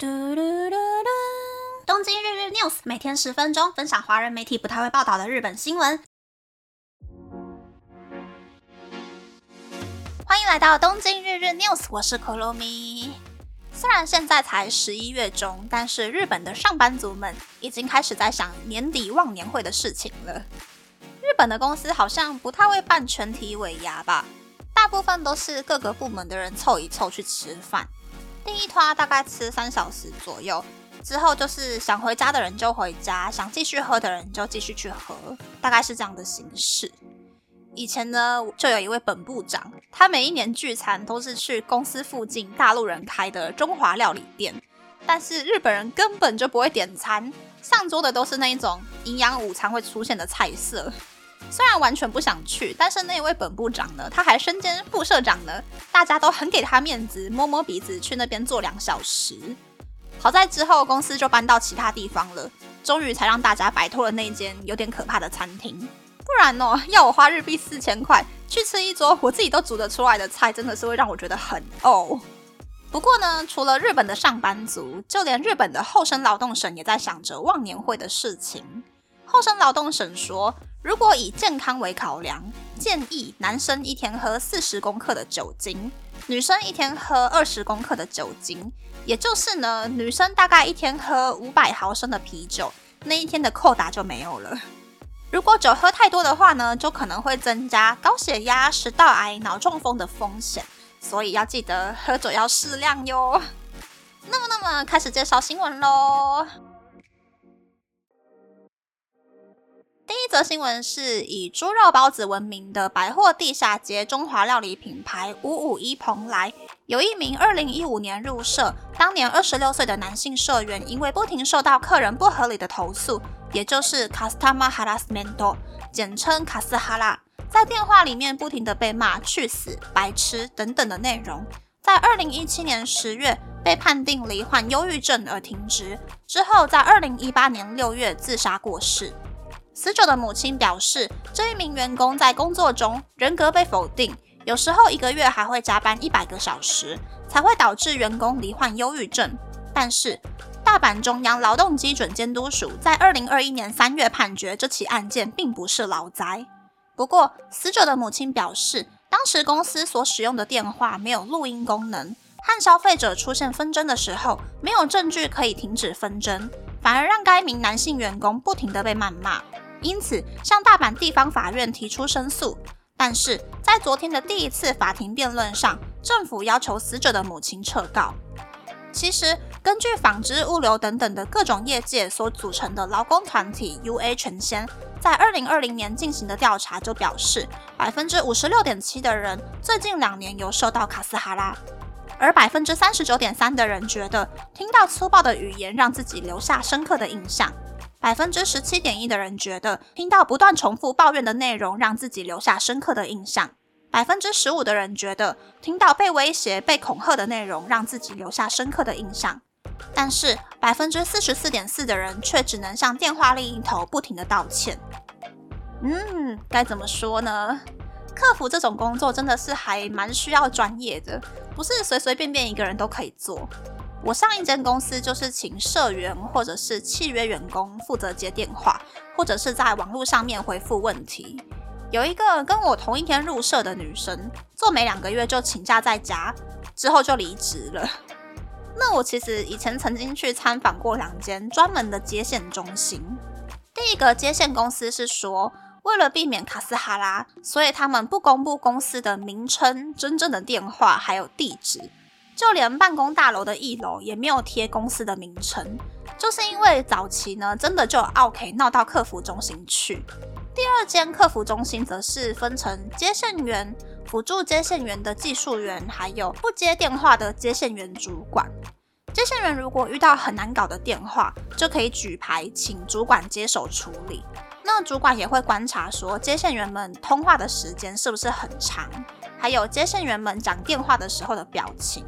嘟嘟嘟嘟！东京日日 news 每天十分钟，分享华人媒体不太会报道的日本新闻。欢迎来到东京日日 news，我是可露咪。虽然现在才十一月中，但是日本的上班族们已经开始在想年底忘年会的事情了。日本的公司好像不太会办全体尾牙吧，大部分都是各个部门的人凑一凑去吃饭。第一团大概吃三小时左右，之后就是想回家的人就回家，想继续喝的人就继续去喝，大概是这样的形式。以前呢，就有一位本部长，他每一年聚餐都是去公司附近大陆人开的中华料理店，但是日本人根本就不会点餐，上桌的都是那一种营养午餐会出现的菜色。虽然完全不想去，但是那位本部长呢，他还身兼副社长呢，大家都很给他面子，摸摸鼻子去那边坐两小时。好在之后公司就搬到其他地方了，终于才让大家摆脱了那间有点可怕的餐厅。不然哦，要我花日币四千块去吃一桌我自己都煮得出来的菜，真的是会让我觉得很呕。不过呢，除了日本的上班族，就连日本的厚生劳动省也在想着忘年会的事情。厚生劳动省说。如果以健康为考量，建议男生一天喝四十公克的酒精，女生一天喝二十公克的酒精。也就是呢，女生大概一天喝五百毫升的啤酒，那一天的扣打就没有了。如果酒喝太多的话呢，就可能会增加高血压、食道癌、脑中风的风险。所以要记得喝酒要适量哟。那么，那么开始介绍新闻喽。则新闻是以猪肉包子闻名的百货地下街中华料理品牌五五一蓬莱，有一名二零一五年入社，当年二十六岁的男性社员，因为不停受到客人不合理的投诉，也就是 customer harassment，简称卡斯哈拉，在电话里面不停的被骂去死、白痴等等的内容，在二零一七年十月被判定罹患忧郁症而停职，之后在二零一八年六月自杀过世。死者的母亲表示，这一名员工在工作中人格被否定，有时候一个月还会加班一百个小时，才会导致员工罹患忧郁症。但是，大阪中央劳动基准监督署在二零二一年三月判决这起案件并不是劳灾。不过，死者的母亲表示，当时公司所使用的电话没有录音功能，和消费者出现纷争的时候，没有证据可以停止纷争，反而让该名男性员工不停地被谩骂。因此，向大阪地方法院提出申诉，但是在昨天的第一次法庭辩论上，政府要求死者的母亲撤告。其实，根据纺织、物流等等的各种业界所组成的劳工团体 UA 全先，在二零二零年进行的调查就表示，百分之五十六点七的人最近两年有受到卡斯哈拉，而百分之三十九点三的人觉得听到粗暴的语言让自己留下深刻的印象。百分之十七点一的人觉得听到不断重复抱怨的内容让自己留下深刻的印象，百分之十五的人觉得听到被威胁、被恐吓的内容让自己留下深刻的印象，但是百分之四十四点四的人却只能向电话另一头不停的道歉。嗯，该怎么说呢？客服这种工作真的是还蛮需要专业的，不是随随便便一个人都可以做。我上一间公司就是请社员或者是契约员工负责接电话，或者是在网络上面回复问题。有一个跟我同一天入社的女生，做没两个月就请假在家，之后就离职了。那我其实以前曾经去参访过两间专门的接线中心。第一个接线公司是说，为了避免卡斯哈拉，所以他们不公布公司的名称、真正的电话还有地址。就连办公大楼的一楼也没有贴公司的名称，就是因为早期呢，真的就 OK 闹到客服中心去。第二间客服中心则是分成接线员、辅助接线员的技术员，还有不接电话的接线员主管。接线员如果遇到很难搞的电话，就可以举牌请主管接手处理。那主管也会观察说，接线员们通话的时间是不是很长，还有接线员们讲电话的时候的表情。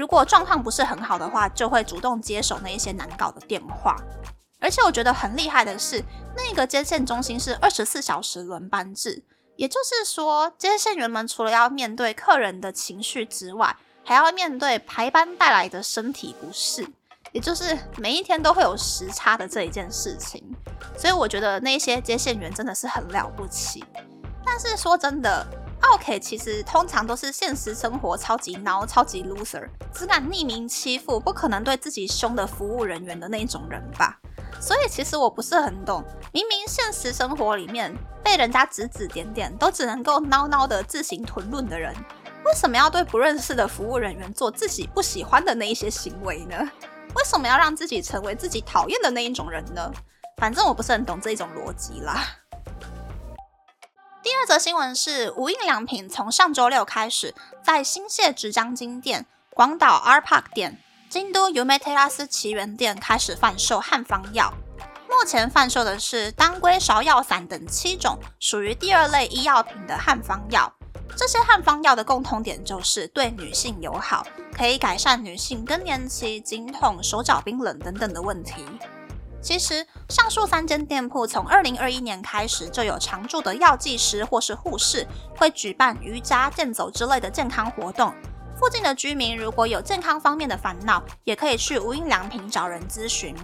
如果状况不是很好的话，就会主动接手那一些难搞的电话。而且我觉得很厉害的是，那个接线中心是二十四小时轮班制，也就是说，接线员们除了要面对客人的情绪之外，还要面对排班带来的身体不适。也就是每一天都会有时差的这一件事情。所以我觉得那些接线员真的是很了不起。但是说真的，OK 其实通常都是现实生活超级孬、超级 loser，只敢匿名欺负，不可能对自己凶的服务人员的那种人吧。所以其实我不是很懂，明明现实生活里面被人家指指点点，都只能够孬孬的自行吞论的人，为什么要对不认识的服务人员做自己不喜欢的那一些行为呢？为什么要让自己成为自己讨厌的那一种人呢？反正我不是很懂这种逻辑啦。第二则新闻是，无印良品从上周六开始，在新泻直江金店、广岛 R Park 店。京都 Umetara 奇缘店开始贩售汉方药，目前贩售的是当归芍药散等七种属于第二类医药品的汉方药。这些汉方药的共同点就是对女性友好，可以改善女性更年期经痛、手脚冰冷等等的问题。其实，上述三间店铺从二零二一年开始就有常驻的药剂师或是护士，会举办瑜伽、健走之类的健康活动。附近的居民如果有健康方面的烦恼，也可以去无印良品找人咨询。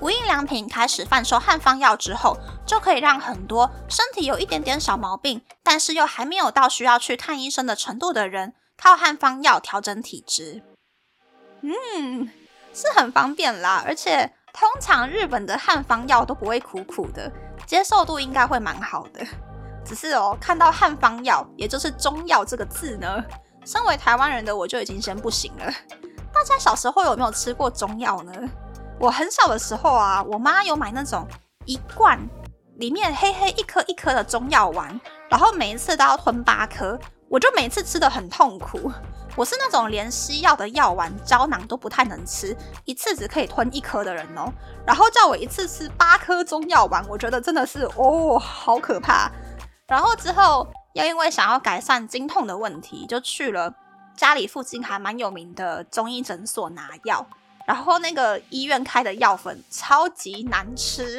无印良品开始贩售汉方药之后，就可以让很多身体有一点点小毛病，但是又还没有到需要去看医生的程度的人，靠汉方药调整体质。嗯，是很方便啦，而且通常日本的汉方药都不会苦苦的，接受度应该会蛮好的。只是哦，看到汉方药，也就是中药这个字呢。身为台湾人的我就已经先不行了。大家小时候有没有吃过中药呢？我很小的时候啊，我妈有买那种一罐里面黑黑一颗一颗的中药丸，然后每一次都要吞八颗，我就每次吃的很痛苦。我是那种连西药的药丸胶囊都不太能吃，一次只可以吞一颗的人哦。然后叫我一次吃八颗中药丸，我觉得真的是哦，好可怕。然后之后。又因为想要改善经痛的问题，就去了家里附近还蛮有名的中医诊所拿药。然后那个医院开的药粉超级难吃，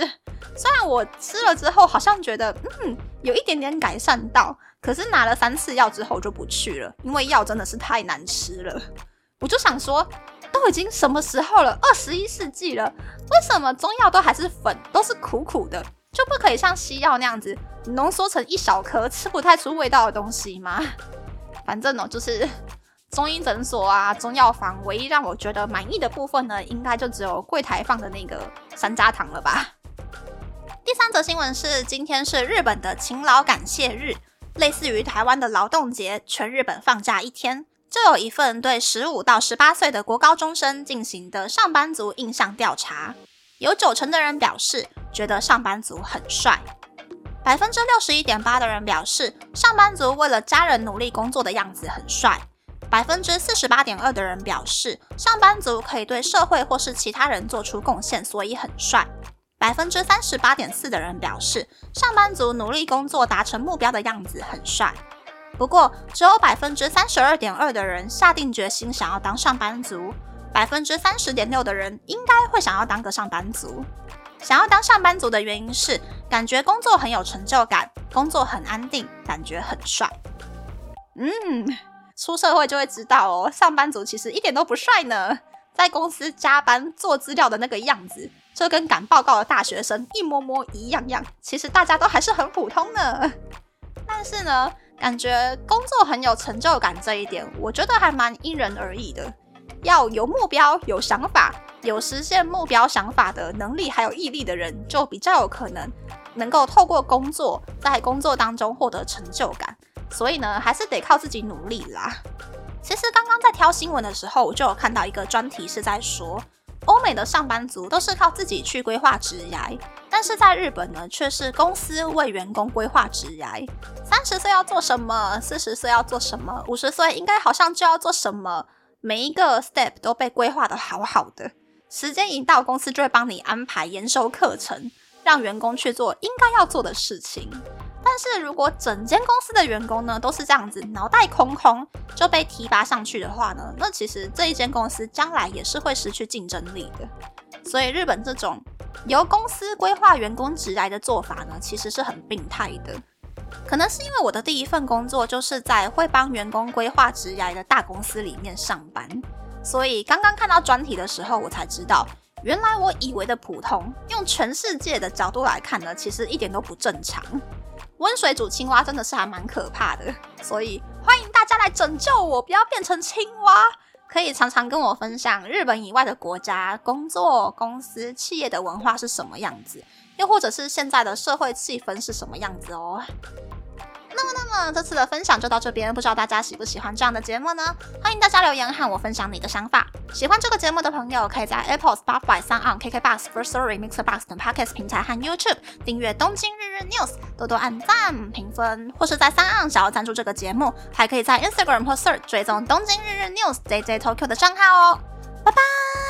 虽然我吃了之后好像觉得嗯有一点点改善到，可是拿了三次药之后就不去了，因为药真的是太难吃了。我就想说，都已经什么时候了，二十一世纪了，为什么中药都还是粉，都是苦苦的？就不可以像西药那样子浓缩成一小颗吃不太出味道的东西吗？反正呢，就是中医诊所啊、中药房，唯一让我觉得满意的部分呢，应该就只有柜台放的那个山楂糖了吧。第三则新闻是，今天是日本的勤劳感谢日，类似于台湾的劳动节，全日本放假一天，就有一份对十五到十八岁的国高中生进行的上班族印象调查。有九成的人表示觉得上班族很帅，百分之六十一点八的人表示上班族为了家人努力工作的样子很帅，百分之四十八点二的人表示上班族可以对社会或是其他人做出贡献，所以很帅，百分之三十八点四的人表示上班族努力工作达成目标的样子很帅。不过，只有百分之三十二点二的人下定决心想要当上班族。百分之三十点六的人应该会想要当个上班族。想要当上班族的原因是感觉工作很有成就感，工作很安定，感觉很帅。嗯，出社会就会知道哦，上班族其实一点都不帅呢。在公司加班做资料的那个样子，就跟赶报告的大学生一模模一样样。其实大家都还是很普通呢。但是呢，感觉工作很有成就感这一点，我觉得还蛮因人而异的。要有目标、有想法、有实现目标想法的能力，还有毅力的人，就比较有可能能够透过工作，在工作当中获得成就感。所以呢，还是得靠自己努力啦。其实刚刚在挑新闻的时候，我就有看到一个专题是在说，欧美的上班族都是靠自己去规划职涯，但是在日本呢，却是公司为员工规划职涯。三十岁要做什么？四十岁要做什么？五十岁应该好像就要做什么？每一个 step 都被规划的好好的，时间一到，公司就会帮你安排研修课程，让员工去做应该要做的事情。但是如果整间公司的员工呢都是这样子，脑袋空空就被提拔上去的话呢，那其实这一间公司将来也是会失去竞争力的。所以日本这种由公司规划员工职来的做法呢，其实是很病态的。可能是因为我的第一份工作就是在会帮员工规划职涯的大公司里面上班，所以刚刚看到专题的时候，我才知道，原来我以为的普通，用全世界的角度来看呢，其实一点都不正常。温水煮青蛙真的是还蛮可怕的，所以欢迎大家来拯救我，不要变成青蛙。可以常常跟我分享日本以外的国家工作、公司、企业的文化是什么样子，又或者是现在的社会气氛是什么样子哦。那么，那么这次的分享就到这边，不知道大家喜不喜欢这样的节目呢？欢迎大家留言和我分享你的想法。喜欢这个节目的朋友，可以在 Apple、Spotify、s o n kk boxforsorry mixer Box 等 Podcast 平台和 YouTube 订阅《东京日日 News》，多多按赞、评分，或是在三岸想要赞助这个节目，还可以在 Instagram 或 Search 追踪《东京日日 News》JJ Tokyo 的账号哦。拜拜。